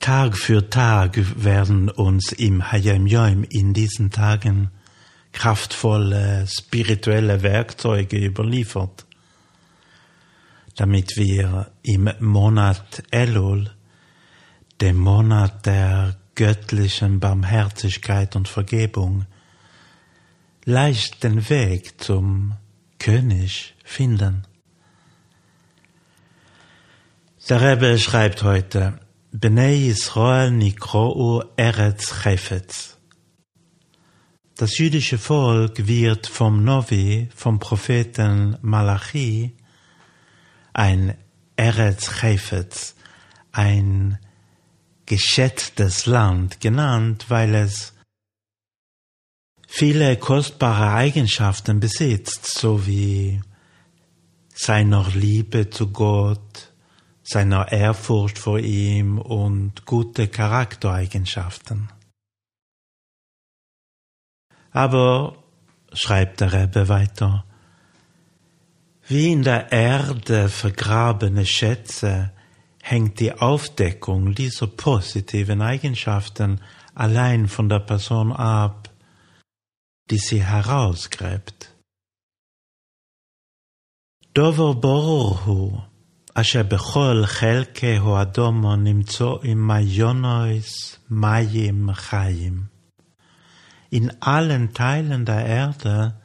Tag für Tag werden uns im Hayam Yom in diesen Tagen kraftvolle spirituelle Werkzeuge überliefert, damit wir im Monat Elul, dem Monat der göttlichen Barmherzigkeit und Vergebung, leicht den Weg zum König finden. Der Rebbe schreibt heute, Bnei Israel Nikro'u Eretz Chefetz. Das jüdische Volk wird vom Novi, vom Propheten Malachi, ein Eretz Chefetz, ein geschätztes Land genannt, weil es viele kostbare Eigenschaften besitzt, sowie seiner Liebe zu Gott, seiner Ehrfurcht vor ihm und gute Charaktereigenschaften. Aber, schreibt der Rebbe weiter, wie in der Erde vergrabene Schätze hängt die Aufdeckung dieser positiven Eigenschaften allein von der Person ab, die sie herausgräbt. Dover Borhu אשר בכל חלקי האדומו נמצאים מיונוis mayim chayim. In allen Teilen der Erde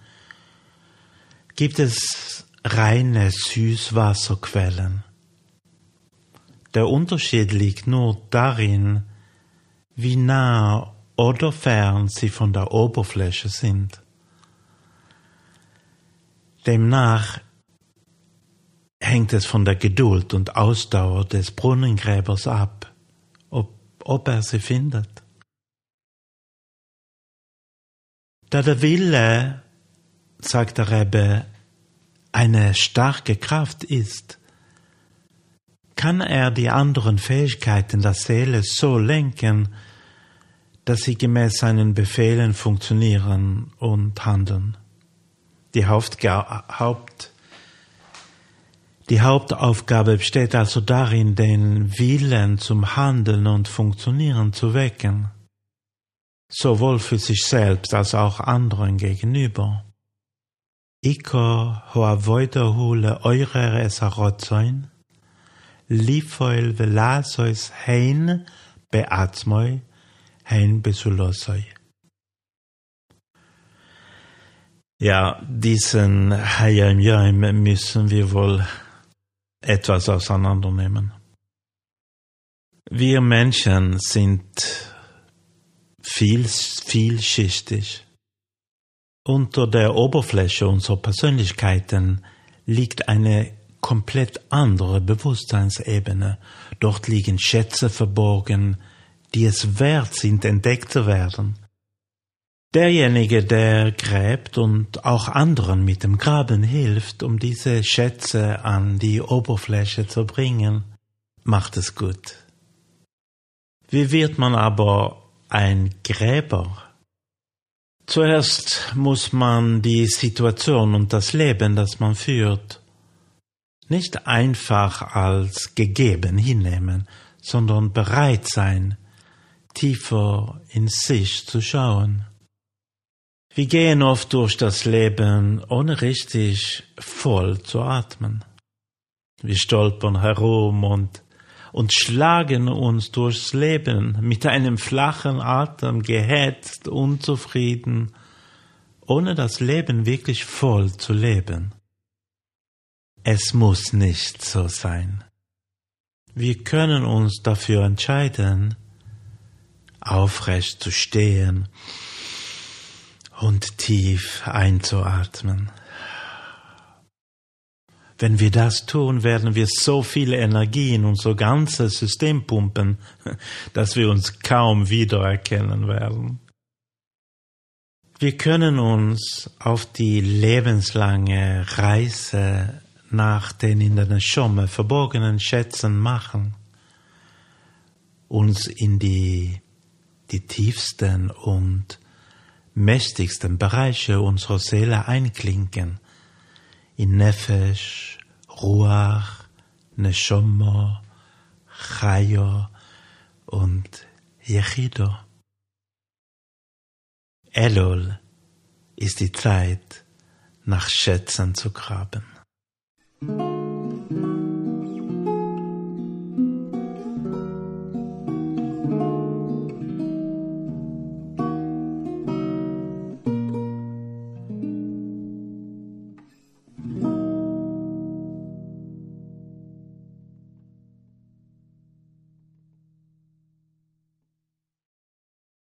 gibt es reine Süßwasserquellen. Der Unterschied liegt nur darin, wie nah oder fern sie von der Oberfläche sind. Demnach hängt es von der Geduld und Ausdauer des Brunnengräbers ab, ob, ob er sie findet. Da der Wille, sagt der Rebbe, eine starke Kraft ist, kann er die anderen Fähigkeiten der Seele so lenken, dass sie gemäß seinen Befehlen funktionieren und handeln. Die Hauptga Haupt die Hauptaufgabe besteht also darin, den Willen zum Handeln und Funktionieren zu wecken, sowohl für sich selbst als auch anderen gegenüber. Iko hoavoido le eure esarotzoin, lifoil velasois hein beatzmoi, hein besulosoi. Ja, diesen Hayam müssen wir wohl etwas auseinandernehmen. Wir Menschen sind viel, vielschichtig. Unter der Oberfläche unserer Persönlichkeiten liegt eine komplett andere Bewusstseinsebene. Dort liegen Schätze verborgen, die es wert sind, entdeckt zu werden. Derjenige, der gräbt und auch anderen mit dem Graben hilft, um diese Schätze an die Oberfläche zu bringen, macht es gut. Wie wird man aber ein Gräber? Zuerst muss man die Situation und das Leben, das man führt, nicht einfach als gegeben hinnehmen, sondern bereit sein, tiefer in sich zu schauen. Wir gehen oft durch das Leben, ohne richtig voll zu atmen. Wir stolpern herum und, und schlagen uns durchs Leben mit einem flachen Atem, gehetzt, unzufrieden, ohne das Leben wirklich voll zu leben. Es muss nicht so sein. Wir können uns dafür entscheiden, aufrecht zu stehen, und tief einzuatmen. Wenn wir das tun, werden wir so viele Energie in unser ganzes System pumpen, dass wir uns kaum wiedererkennen werden. Wir können uns auf die lebenslange Reise nach den in der Schomme verborgenen Schätzen machen, uns in die, die tiefsten und mächtigsten Bereiche unserer Seele einklinken, in Nefesh, Ruach, Neshommo, Chayo und Yechido. Elul ist die Zeit, nach Schätzen zu graben.